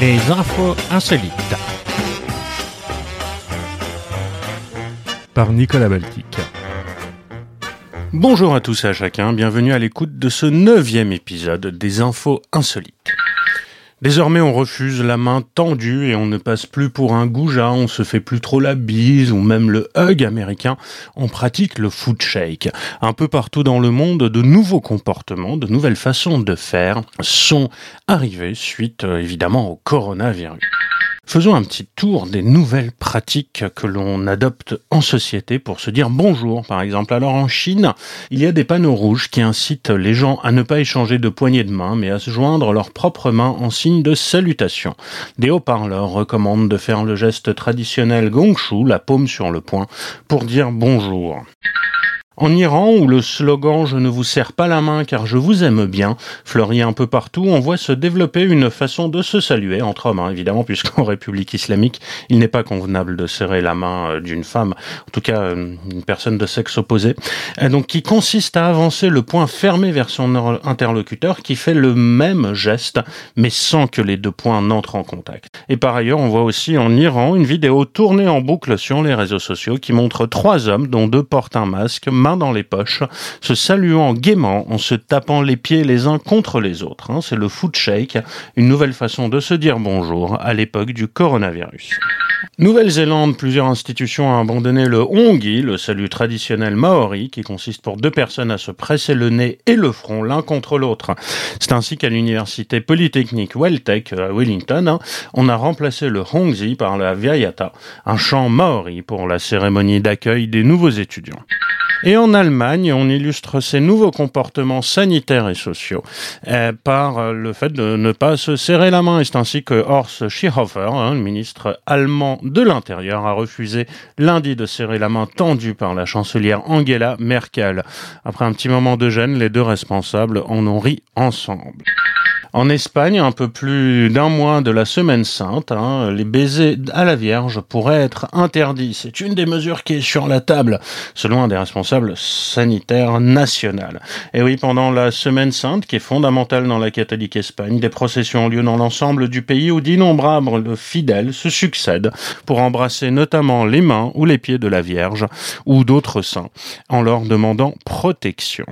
Les infos insolites. Par Nicolas Baltic. Bonjour à tous et à chacun, bienvenue à l'écoute de ce neuvième épisode des infos insolites. Désormais, on refuse la main tendue et on ne passe plus pour un goujat, on se fait plus trop la bise ou même le hug américain, on pratique le foot shake. Un peu partout dans le monde, de nouveaux comportements, de nouvelles façons de faire sont arrivés suite euh, évidemment au coronavirus. Faisons un petit tour des nouvelles pratiques que l'on adopte en société pour se dire bonjour, par exemple. Alors en Chine, il y a des panneaux rouges qui incitent les gens à ne pas échanger de poignées de main, mais à se joindre leurs propres mains en signe de salutation. Des haut-parleurs recommandent de faire le geste traditionnel gongshu, la paume sur le poing, pour dire bonjour. En Iran, où le slogan Je ne vous serre pas la main car je vous aime bien fleurit un peu partout, on voit se développer une façon de se saluer, entre hommes hein, évidemment, puisqu'en République islamique, il n'est pas convenable de serrer la main euh, d'une femme, en tout cas euh, une personne de sexe opposé, donc qui consiste à avancer le poing fermé vers son interlocuteur qui fait le même geste, mais sans que les deux poings n'entrent en contact. Et par ailleurs, on voit aussi en Iran une vidéo tournée en boucle sur les réseaux sociaux qui montre trois hommes, dont deux portent un masque, dans les poches, se saluant gaiement en se tapant les pieds les uns contre les autres. Hein. C'est le foot shake, une nouvelle façon de se dire bonjour à l'époque du coronavirus. Nouvelle-Zélande, plusieurs institutions ont abandonné le hongi, le salut traditionnel maori, qui consiste pour deux personnes à se presser le nez et le front l'un contre l'autre. C'est ainsi qu'à l'université polytechnique Welltech à Wellington, hein, on a remplacé le hongzi par la viayata, un chant maori pour la cérémonie d'accueil des nouveaux étudiants. Et en Allemagne, on illustre ces nouveaux comportements sanitaires et sociaux euh, par euh, le fait de ne pas se serrer la main. Et c'est ainsi que Horst Schiehofer, hein, le ministre allemand de l'Intérieur, a refusé lundi de serrer la main tendue par la chancelière Angela Merkel. Après un petit moment de gêne, les deux responsables en ont ri ensemble. En Espagne, un peu plus d'un mois de la semaine sainte, hein, les baisers à la Vierge pourraient être interdits. C'est une des mesures qui est sur la table, selon un des responsables sanitaires nationaux. Et oui, pendant la semaine sainte, qui est fondamentale dans la catholique Espagne, des processions ont lieu dans l'ensemble du pays où d'innombrables fidèles se succèdent pour embrasser notamment les mains ou les pieds de la Vierge ou d'autres saints, en leur demandant protection.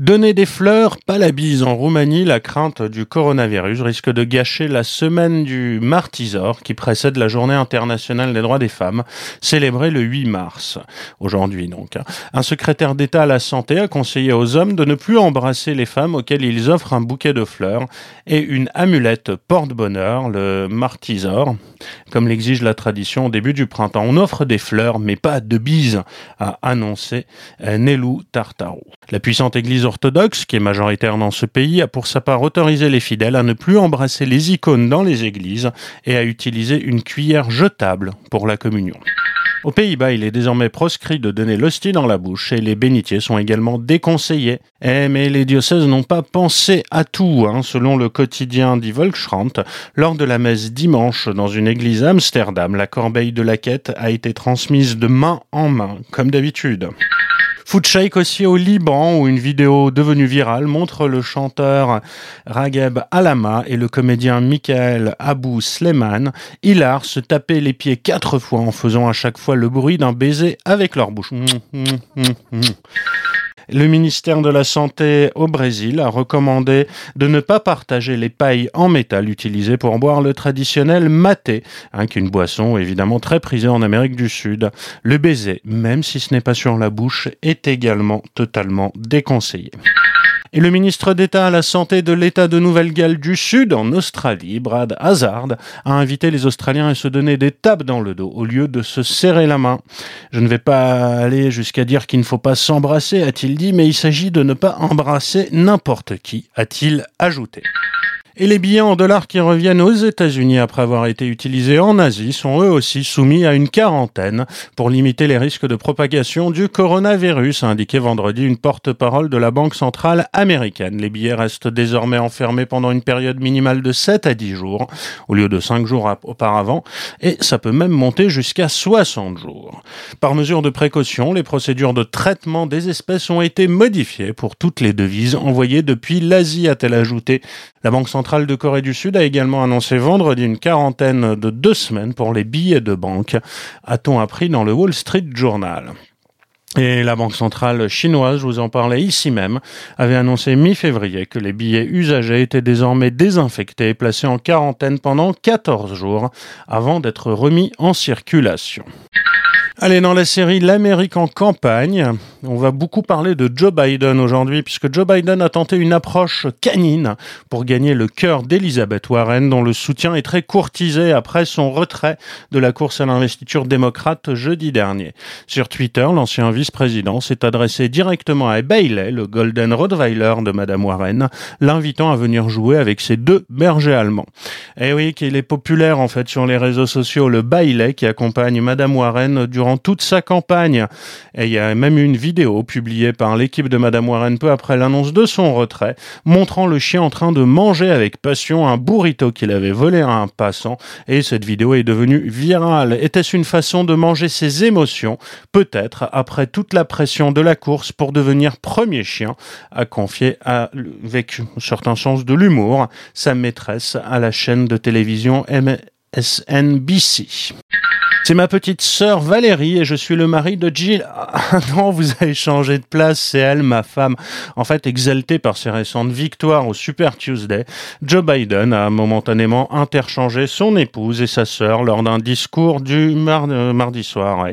Donner des fleurs, pas la bise. En Roumanie, la crainte du coronavirus risque de gâcher la semaine du Martisor qui précède la journée internationale des droits des femmes, célébrée le 8 mars. Aujourd'hui donc. Un secrétaire d'État à la santé a conseillé aux hommes de ne plus embrasser les femmes auxquelles ils offrent un bouquet de fleurs et une amulette porte-bonheur, le Martisor, comme l'exige la tradition au début du printemps. On offre des fleurs, mais pas de bises, a annoncé Nelou Tartaro. La puissante église orthodoxe, qui est majoritaire dans ce pays, a pour sa part autorisé les fidèles à ne plus embrasser les icônes dans les églises et à utiliser une cuillère jetable pour la communion. Aux Pays-Bas, il est désormais proscrit de donner l'hostie dans la bouche et les bénitiers sont également déconseillés. Eh, mais les diocèses n'ont pas pensé à tout, hein, selon le quotidien Die. Lors de la messe dimanche dans une église à Amsterdam, la corbeille de la quête a été transmise de main en main, comme d'habitude. Food Shake aussi au Liban où une vidéo devenue virale montre le chanteur Rageb Alama et le comédien Michael Abou Sleman hilar se taper les pieds quatre fois en faisant à chaque fois le bruit d'un baiser avec leur bouche. Le ministère de la Santé au Brésil a recommandé de ne pas partager les pailles en métal utilisées pour boire le traditionnel maté, hein, qui est une boisson évidemment très prisée en Amérique du Sud. Le baiser, même si ce n'est pas sur la bouche, est également totalement déconseillé. Et le ministre d'État à la Santé de l'État de Nouvelle-Galles du Sud, en Australie, Brad Hazard, a invité les Australiens à se donner des tapes dans le dos au lieu de se serrer la main. Je ne vais pas aller jusqu'à dire qu'il ne faut pas s'embrasser, a-t-il dit, mais il s'agit de ne pas embrasser n'importe qui, a-t-il ajouté. Et les billets en dollars qui reviennent aux États-Unis après avoir été utilisés en Asie sont eux aussi soumis à une quarantaine pour limiter les risques de propagation du coronavirus, a indiqué vendredi une porte-parole de la Banque centrale américaine. Les billets restent désormais enfermés pendant une période minimale de 7 à 10 jours au lieu de 5 jours auparavant et ça peut même monter jusqu'à 60 jours. Par mesure de précaution, les procédures de traitement des espèces ont été modifiées pour toutes les devises envoyées depuis l'Asie, a-t-elle ajouté. La Banque centrale de Corée du Sud a également annoncé vendredi une quarantaine de deux semaines pour les billets de banque, a-t-on appris dans le Wall Street Journal. Et la Banque centrale chinoise, je vous en parlais ici même, avait annoncé mi-février que les billets usagés étaient désormais désinfectés et placés en quarantaine pendant 14 jours avant d'être remis en circulation. Allez, dans la série L'Amérique en campagne, on va beaucoup parler de Joe Biden aujourd'hui, puisque Joe Biden a tenté une approche canine pour gagner le cœur d'Elizabeth Warren, dont le soutien est très courtisé après son retrait de la course à l'investiture démocrate jeudi dernier. Sur Twitter, l'ancien vice-président s'est adressé directement à Bailey, le Golden Rottweiler de Madame Warren, l'invitant à venir jouer avec ses deux bergers allemands. Eh oui, qu'il est populaire en fait sur les réseaux sociaux, le Bailey qui accompagne Madame Warren toute sa campagne. Et il y a même une vidéo publiée par l'équipe de Madame Warren peu après l'annonce de son retrait, montrant le chien en train de manger avec passion un burrito qu'il avait volé à un passant. Et cette vidéo est devenue virale. Était-ce une façon de manger ses émotions? Peut-être après toute la pression de la course pour devenir premier chien, a confié avec un certain sens de l'humour sa maîtresse à la chaîne de télévision MSNBC. C'est ma petite sœur Valérie et je suis le mari de Jill. Ah, non, vous avez changé de place, c'est elle, ma femme. En fait, exaltée par ses récentes victoires au Super Tuesday, Joe Biden a momentanément interchangé son épouse et sa sœur lors d'un discours du euh, mardi soir.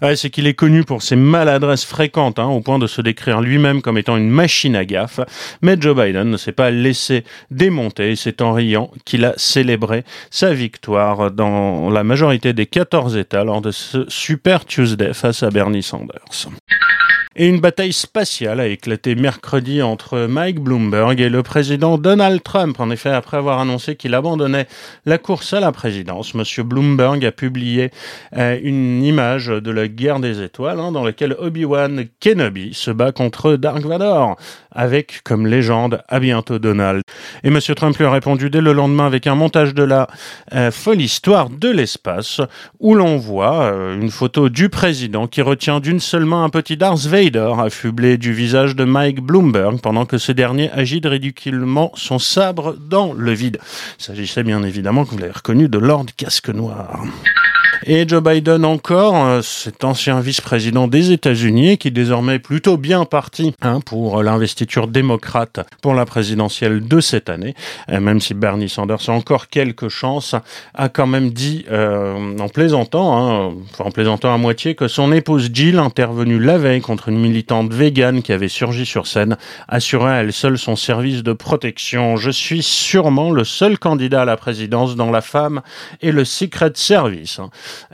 Ouais. c'est qu'il est connu pour ses maladresses fréquentes, hein, au point de se décrire lui-même comme étant une machine à gaffe. Mais Joe Biden ne s'est pas laissé démonter c'est en riant qu'il a célébré sa victoire dans la majorité des 14 États lors de ce Super Tuesday face à Bernie Sanders. Et une bataille spatiale a éclaté mercredi entre Mike Bloomberg et le président Donald Trump. En effet, après avoir annoncé qu'il abandonnait la course à la présidence, Monsieur Bloomberg a publié euh, une image de la guerre des étoiles hein, dans laquelle Obi-Wan Kenobi se bat contre Dark Vador avec comme légende à bientôt Donald. Et Monsieur Trump lui a répondu dès le lendemain avec un montage de la euh, folle histoire de l'espace où l'on voit euh, une photo du président qui retient d'une seule main un petit Darth Vader affublé du visage de Mike Bloomberg pendant que ce dernier agite ridiculement son sabre dans le vide. Il s'agissait bien évidemment, que vous l'avez reconnu, de Lord Casque Noir. Et Joe Biden encore, euh, cet ancien vice-président des États-Unis, qui désormais est plutôt bien parti hein, pour l'investiture démocrate pour la présidentielle de cette année, même si Bernie Sanders a encore quelques chances, a quand même dit, euh, en plaisantant, hein, en plaisantant à moitié, que son épouse Jill, intervenue la veille contre une militante végane qui avait surgi sur scène, assurait à elle seule son service de protection. Je suis sûrement le seul candidat à la présidence dont la femme et le Secret Service.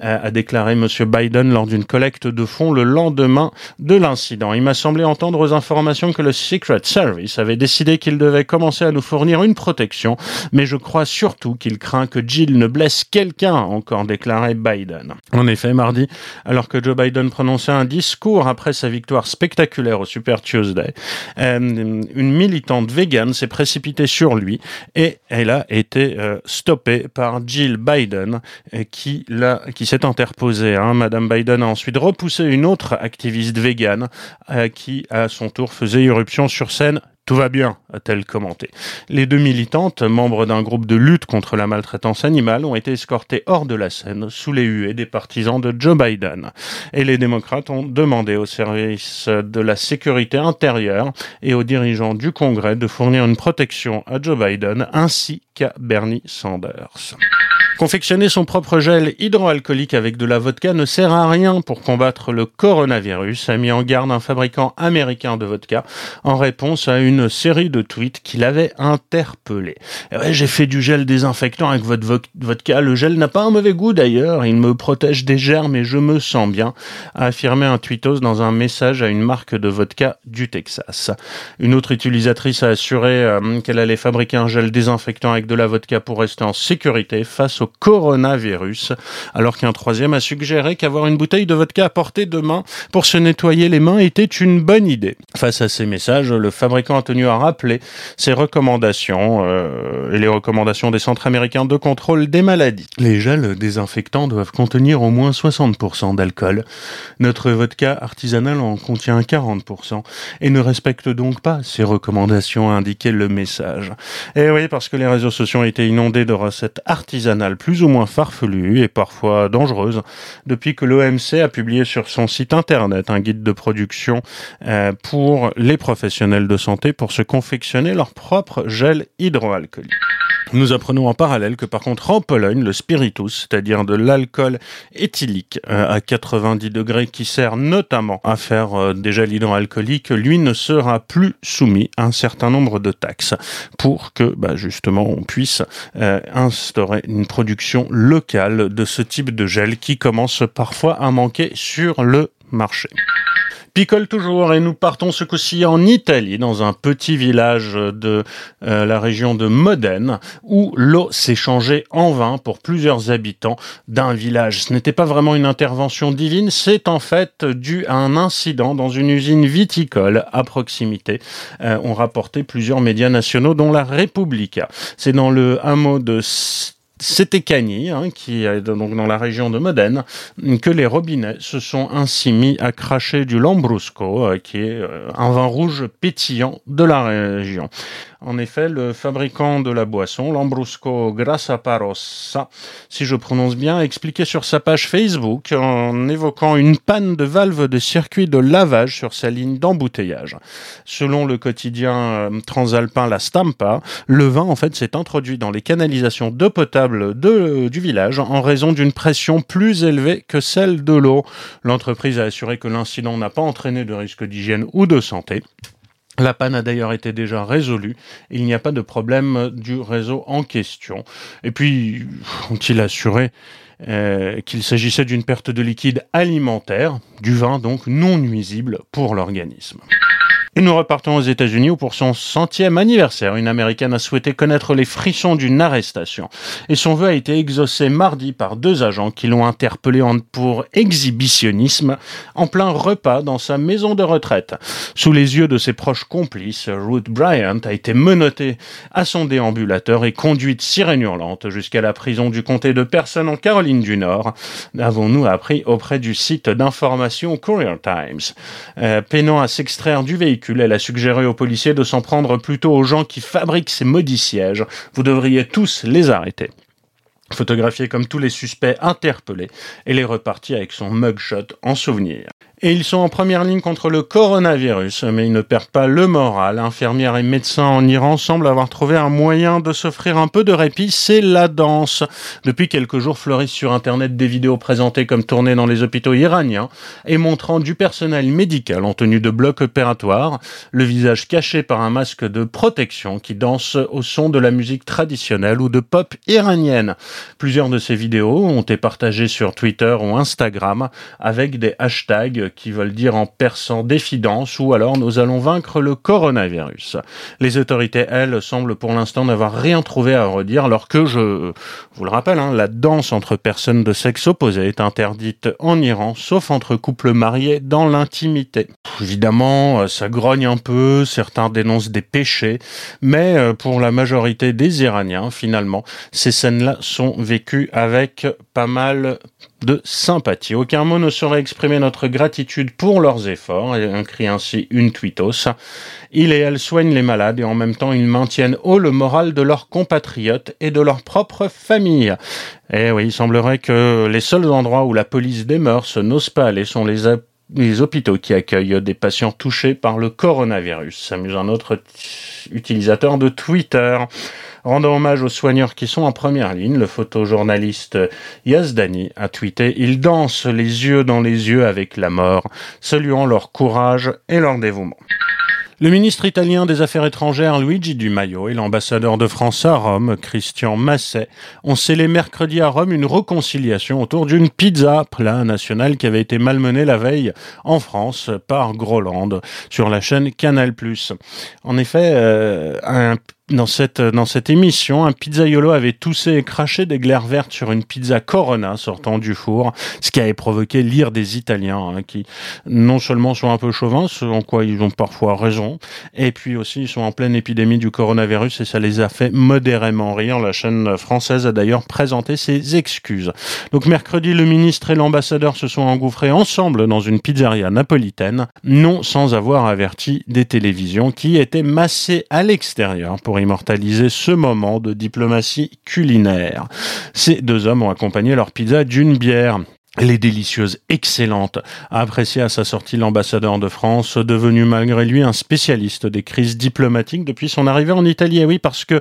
A déclaré M. Biden lors d'une collecte de fonds le lendemain de l'incident. Il m'a semblé entendre aux informations que le Secret Service avait décidé qu'il devait commencer à nous fournir une protection, mais je crois surtout qu'il craint que Jill ne blesse quelqu'un, encore déclaré Biden. En effet, mardi, alors que Joe Biden prononçait un discours après sa victoire spectaculaire au Super Tuesday, euh, une militante végane s'est précipitée sur lui et elle a été euh, stoppée par Jill Biden euh, qui l'a qui s'est interposée. Hein. Madame Biden a ensuite repoussé une autre activiste végane euh, qui, à son tour, faisait irruption sur scène tout va bien, a-t-elle commenté. Les deux militantes, membres d'un groupe de lutte contre la maltraitance animale, ont été escortées hors de la scène sous les huées des partisans de Joe Biden. Et les démocrates ont demandé au service de la sécurité intérieure et aux dirigeants du Congrès de fournir une protection à Joe Biden ainsi qu'à Bernie Sanders. Confectionner son propre gel hydroalcoolique avec de la vodka ne sert à rien pour combattre le coronavirus, a mis en garde un fabricant américain de vodka en réponse à une série de tweets qui l'avaient interpellé. Eh j'ai fait du gel désinfectant avec votre vodka. Le gel n'a pas un mauvais goût d'ailleurs. Il me protège des germes et je me sens bien, a affirmé un tweetos dans un message à une marque de vodka du Texas. Une autre utilisatrice a assuré euh, qu'elle allait fabriquer un gel désinfectant avec de la vodka pour rester en sécurité face au coronavirus, alors qu'un troisième a suggéré qu'avoir une bouteille de vodka à portée de main pour se nettoyer les mains était une bonne idée. Face à ces messages, le fabricant a tenu à rappeler ses recommandations euh, et les recommandations des centres américains de contrôle des maladies. Les gels désinfectants doivent contenir au moins 60% d'alcool. Notre vodka artisanal en contient 40% et ne respecte donc pas ces recommandations, a indiqué le message. Et oui, parce que les réseaux sociaux ont été inondés de recettes artisanales plus ou moins farfelue et parfois dangereuse depuis que l'OMC a publié sur son site internet un guide de production euh, pour les professionnels de santé pour se confectionner leur propre gel hydroalcoolique. Nous apprenons en parallèle que par contre en Pologne, le spiritus, c'est-à-dire de l'alcool éthylique euh, à 90 degrés qui sert notamment à faire euh, des gels hydroalcooliques, lui ne sera plus soumis à un certain nombre de taxes pour que bah, justement on puisse instaurer une production locale de ce type de gel qui commence parfois à manquer sur le marché. Picole toujours et nous partons ce coup-ci en Italie, dans un petit village de euh, la région de Modène, où l'eau s'est changée en vin pour plusieurs habitants d'un village. Ce n'était pas vraiment une intervention divine, c'est en fait dû à un incident dans une usine viticole à proximité. Euh, ont rapporté plusieurs médias nationaux, dont la Repubblica. C'est dans le hameau de c'était Cagny, hein, qui est donc dans la région de Modène, que les robinets se sont ainsi mis à cracher du Lambrusco, euh, qui est euh, un vin rouge pétillant de la région. En effet, le fabricant de la boisson, Lambrusco Grassaparossa, si je prononce bien, a expliqué sur sa page Facebook en évoquant une panne de valve de circuit de lavage sur sa ligne d'embouteillage. Selon le quotidien euh, transalpin La Stampa, le vin en fait s'est introduit dans les canalisations d'eau potable du village en raison d'une pression plus élevée que celle de l'eau. L'entreprise a assuré que l'incident n'a pas entraîné de risque d'hygiène ou de santé. La panne a d'ailleurs été déjà résolue. Il n'y a pas de problème du réseau en question. Et puis, ont-ils assuré euh, qu'il s'agissait d'une perte de liquide alimentaire, du vin donc non nuisible pour l'organisme? Et nous repartons aux États-Unis où pour son centième anniversaire, une américaine a souhaité connaître les frissons d'une arrestation. Et son vœu a été exaucé mardi par deux agents qui l'ont interpellé pour exhibitionnisme en plein repas dans sa maison de retraite. Sous les yeux de ses proches complices, Ruth Bryant a été menottée à son déambulateur et conduite sirène hurlante jusqu'à la prison du comté de Person en Caroline du Nord, avons-nous appris auprès du site d'information Courier Times. Euh, peinant à s'extraire du véhicule, elle a suggéré aux policiers de s'en prendre plutôt aux gens qui fabriquent ces maudits sièges. Vous devriez tous les arrêter photographié comme tous les suspects interpellés, et les reparti avec son mugshot en souvenir. Et ils sont en première ligne contre le coronavirus, mais ils ne perdent pas le moral. Infirmières et médecins en Iran semblent avoir trouvé un moyen de s'offrir un peu de répit, c'est la danse. Depuis quelques jours fleurissent sur Internet des vidéos présentées comme tournées dans les hôpitaux iraniens et montrant du personnel médical en tenue de bloc opératoire, le visage caché par un masque de protection qui danse au son de la musique traditionnelle ou de pop iranienne. Plusieurs de ces vidéos ont été partagées sur Twitter ou Instagram avec des hashtags qui veulent dire en perçant défidence ou alors nous allons vaincre le coronavirus. Les autorités, elles, semblent pour l'instant n'avoir rien trouvé à redire alors que, je vous le rappelle, hein, la danse entre personnes de sexe opposé est interdite en Iran, sauf entre couples mariés dans l'intimité. Évidemment, euh, ça grogne un peu, certains dénoncent des péchés, mais euh, pour la majorité des Iraniens, finalement, ces scènes-là sont vécues avec pas mal de sympathie. Aucun mot ne saurait exprimer notre gratitude pour leurs efforts, et crie ainsi une tweetos. Ils et elles soignent les malades et en même temps ils maintiennent haut le moral de leurs compatriotes et de leur propre famille. Eh oui, il semblerait que les seuls endroits où la police des mœurs n'ose pas aller sont les les hôpitaux qui accueillent des patients touchés par le coronavirus. S'amuse un autre utilisateur de Twitter. Rendant hommage aux soigneurs qui sont en première ligne, le photojournaliste Yazdani a tweeté Ils dansent les yeux dans les yeux avec la mort, saluant leur courage et leur dévouement. Le ministre italien des Affaires étrangères Luigi Di Maio et l'ambassadeur de France à Rome, Christian Masset, ont scellé mercredi à Rome une réconciliation autour d'une pizza plat national qui avait été malmenée la veille en France par Groland sur la chaîne Canal+. En effet, euh, un dans cette, dans cette émission, un pizzaiolo avait toussé et craché des glaires vertes sur une pizza Corona sortant du four, ce qui avait provoqué l'ire des Italiens, hein, qui non seulement sont un peu chauvins, ce en quoi ils ont parfois raison, et puis aussi ils sont en pleine épidémie du coronavirus et ça les a fait modérément rire. La chaîne française a d'ailleurs présenté ses excuses. Donc mercredi, le ministre et l'ambassadeur se sont engouffrés ensemble dans une pizzeria napolitaine, non sans avoir averti des télévisions qui étaient massées à l'extérieur pour immortaliser ce moment de diplomatie culinaire. Ces deux hommes ont accompagné leur pizza d'une bière les délicieuses, excellentes, a apprécié à sa sortie l'ambassadeur de France, devenu malgré lui un spécialiste des crises diplomatiques depuis son arrivée en Italie. Et oui, parce que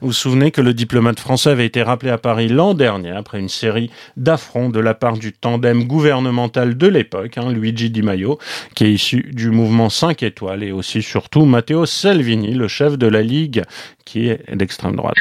vous vous souvenez que le diplomate français avait été rappelé à Paris l'an dernier après une série d'affronts de la part du tandem gouvernemental de l'époque, hein, Luigi Di Maio, qui est issu du mouvement 5 étoiles, et aussi surtout Matteo Salvini, le chef de la Ligue, qui est d'extrême droite.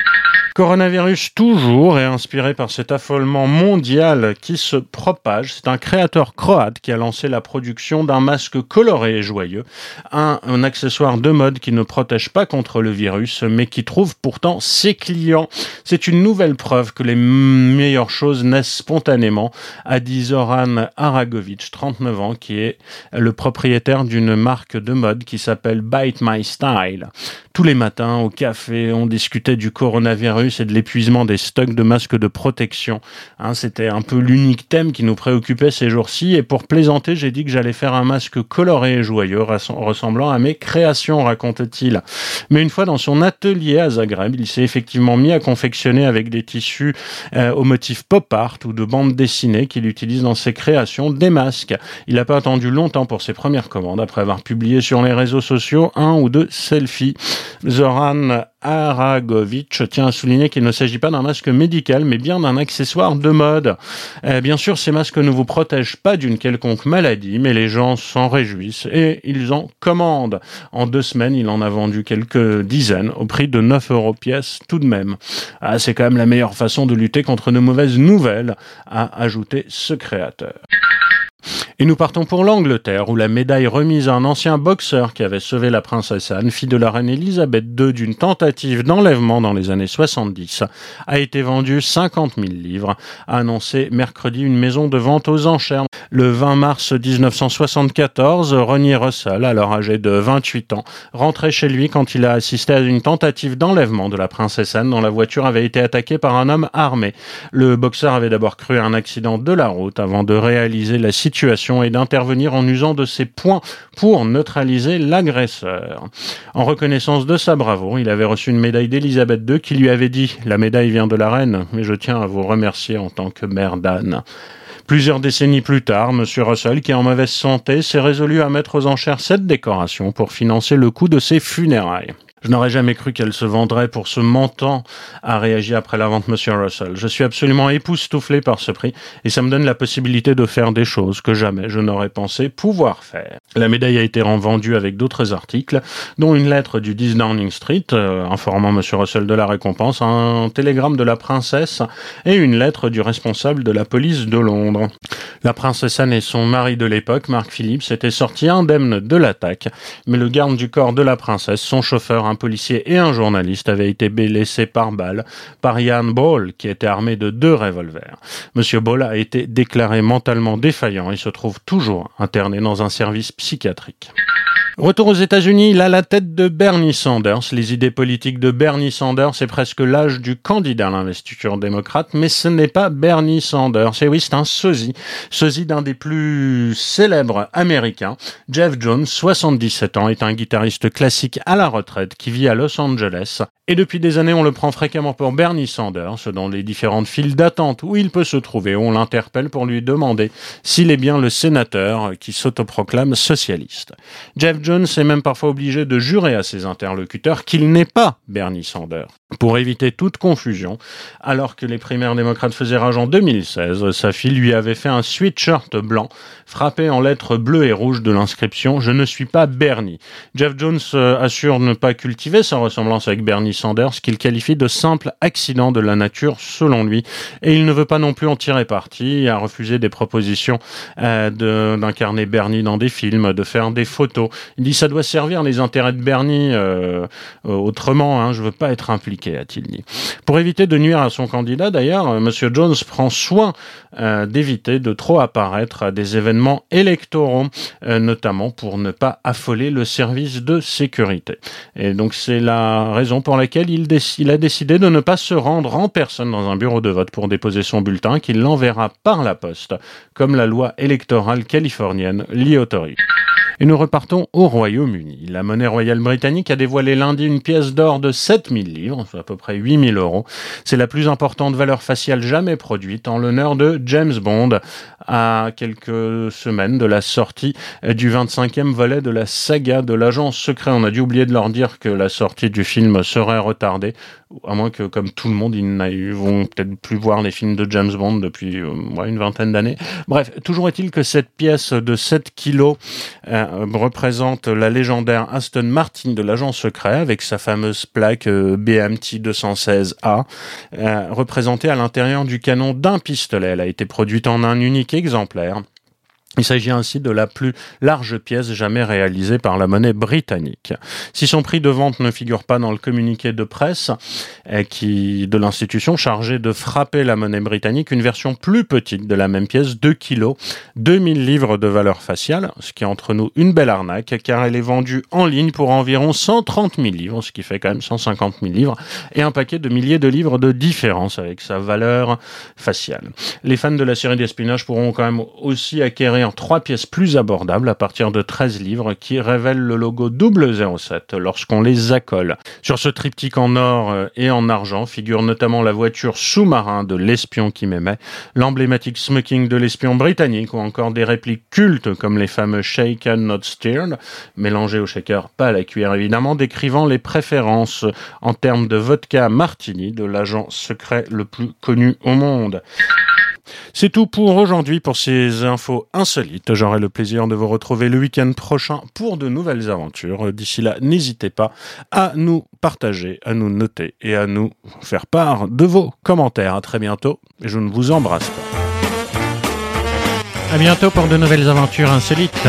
Coronavirus toujours et inspiré par cet affolement mondial qui se propage. C'est un créateur croate qui a lancé la production d'un masque coloré et joyeux, un, un, accessoire de mode qui ne protège pas contre le virus, mais qui trouve pourtant ses clients. C'est une nouvelle preuve que les meilleures choses naissent spontanément, a dit Zoran Aragovic, 39 ans, qui est le propriétaire d'une marque de mode qui s'appelle Bite My Style. Tous les matins, au café, on discutait du coronavirus et de l'épuisement des stocks de masques de protection. Hein, C'était un peu l'unique thème qui nous préoccupait ces jours-ci. Et pour plaisanter, j'ai dit que j'allais faire un masque coloré et joyeux, ressemblant à mes créations, raconte-t-il. Mais une fois dans son atelier à Zagreb, il s'est effectivement mis à confectionner avec des tissus euh, au motif pop art ou de bandes dessinées qu'il utilise dans ses créations des masques. Il n'a pas attendu longtemps pour ses premières commandes après avoir publié sur les réseaux sociaux un ou deux selfies. Zoran Aragovic tient à souligner qu'il ne s'agit pas d'un masque médical, mais bien d'un accessoire de mode. Euh, bien sûr, ces masques ne vous protègent pas d'une quelconque maladie, mais les gens s'en réjouissent et ils en commandent. En deux semaines, il en a vendu quelques dizaines au prix de 9 euros pièce tout de même. Ah, c'est quand même la meilleure façon de lutter contre de mauvaises nouvelles, a ajouté ce créateur. Et nous partons pour l'Angleterre, où la médaille remise à un ancien boxeur qui avait sauvé la princesse Anne, fille de la reine Elisabeth II d'une tentative d'enlèvement dans les années 70, a été vendue 50 000 livres, a annoncé mercredi une maison de vente aux enchères. Le 20 mars 1974, Ronnie Russell, alors âgé de 28 ans, rentrait chez lui quand il a assisté à une tentative d'enlèvement de la princesse Anne dont la voiture avait été attaquée par un homme armé. Le boxeur avait d'abord cru à un accident de la route avant de réaliser la situation et d'intervenir en usant de ses points pour neutraliser l'agresseur. En reconnaissance de sa bravoure, il avait reçu une médaille d'Elisabeth II qui lui avait dit La médaille vient de la reine, mais je tiens à vous remercier en tant que mère d'Anne. Plusieurs décennies plus tard, M. Russell, qui est en mauvaise santé, s'est résolu à mettre aux enchères cette décoration pour financer le coût de ses funérailles. Je n'aurais jamais cru qu'elle se vendrait pour ce montant, a réagi après la vente Monsieur Russell. Je suis absolument époustouflé par ce prix et ça me donne la possibilité de faire des choses que jamais je n'aurais pensé pouvoir faire. La médaille a été revendue avec d'autres articles, dont une lettre du 10 Downing Street euh, informant Monsieur Russell de la récompense, un télégramme de la princesse et une lettre du responsable de la police de Londres. La princesse Anne et son mari de l'époque, Mark Phillips, étaient sortis indemnes de l'attaque, mais le garde du corps de la princesse, son chauffeur, policier et un journaliste avaient été blessés par balle par Ian Ball, qui était armé de deux revolvers. Monsieur Ball a été déclaré mentalement défaillant et se trouve toujours interné dans un service psychiatrique. Retour aux États-Unis, là la tête de Bernie Sanders. Les idées politiques de Bernie Sanders, c'est presque l'âge du candidat à l'investiture démocrate, mais ce n'est pas Bernie Sanders. Et oui, c'est un sosie. Sosie d'un des plus célèbres américains. Jeff Jones, 77 ans, est un guitariste classique à la retraite qui vit à Los Angeles Et depuis des années, on le prend fréquemment pour Bernie Sanders dans les différentes files d'attente où il peut se trouver. On l'interpelle pour lui demander s'il est bien le sénateur qui s'autoproclame socialiste. Jeff Jones est même parfois obligé de jurer à ses interlocuteurs qu'il n'est pas Bernie Sanders. Pour éviter toute confusion, alors que les primaires démocrates faisaient rage en 2016, sa fille lui avait fait un sweatshirt blanc frappé en lettres bleues et rouges de l'inscription Je ne suis pas Bernie. Jeff Jones euh, assure ne pas cultiver sa ressemblance avec Bernie Sanders, qu'il qualifie de simple accident de la nature selon lui, et il ne veut pas non plus en tirer parti, il a refusé des propositions euh, d'incarner Bernie dans des films, de faire des photos. Il dit ça doit servir les intérêts de Bernie euh, autrement, hein, je veux pas être impliqué Pour éviter de nuire à son candidat, d'ailleurs, euh, M. Jones prend soin euh, d'éviter de trop apparaître à des événements électoraux, euh, notamment pour ne pas affoler le service de sécurité. Et donc c'est la raison pour laquelle il, il, a décidé de ne pas se rendre en personne dans un bureau de vote pour déposer son bulletin, qu'il l'enverra par la poste, comme la loi électorale californienne l'y autorise. Et nous repartons au Royaume-Uni. La monnaie royale britannique a dévoilé lundi une pièce d'or de 7000 livres, à peu près 8000 euros. C'est la plus importante valeur faciale jamais produite en l'honneur de James Bond à quelques semaines de la sortie du 25e volet de la saga de l'agent secret. On a dû oublier de leur dire que la sortie du film serait retardée, à moins que, comme tout le monde, ils ne vont peut-être plus voir les films de James Bond depuis euh, une vingtaine d'années. Bref, toujours est-il que cette pièce de 7 kilos euh, représente la légendaire Aston Martin de l'agent secret avec sa fameuse plaque euh, BMT 216A, représentée à l'intérieur du canon d'un pistolet. A été produite en un unique exemplaire il s'agit ainsi de la plus large pièce jamais réalisée par la monnaie britannique. Si son prix de vente ne figure pas dans le communiqué de presse qui, de l'institution chargée de frapper la monnaie britannique, une version plus petite de la même pièce, 2 kilos, 2000 livres de valeur faciale, ce qui est entre nous une belle arnaque, car elle est vendue en ligne pour environ 130 000 livres, ce qui fait quand même 150 000 livres, et un paquet de milliers de livres de différence avec sa valeur faciale. Les fans de la série d'espionnage pourront quand même aussi acquérir trois pièces plus abordables à partir de 13 livres qui révèlent le logo 007 lorsqu'on les accole. Sur ce triptyque en or euh, et en argent figure notamment la voiture sous-marin de l'espion qui m'aimait, l'emblématique smoking de l'espion britannique ou encore des répliques cultes comme les fameux shaken not stirred, mélangés au shaker, pas à la cuillère évidemment, décrivant les préférences en termes de vodka martini de l'agent secret le plus connu au monde. C'est tout pour aujourd'hui pour ces infos insolites. J'aurai le plaisir de vous retrouver le week-end prochain pour de nouvelles aventures. D'ici là, n'hésitez pas à nous partager, à nous noter et à nous faire part de vos commentaires. À très bientôt et je ne vous embrasse pas. À bientôt pour de nouvelles aventures insolites.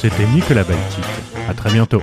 C'était Nicolas Baltique. À très bientôt.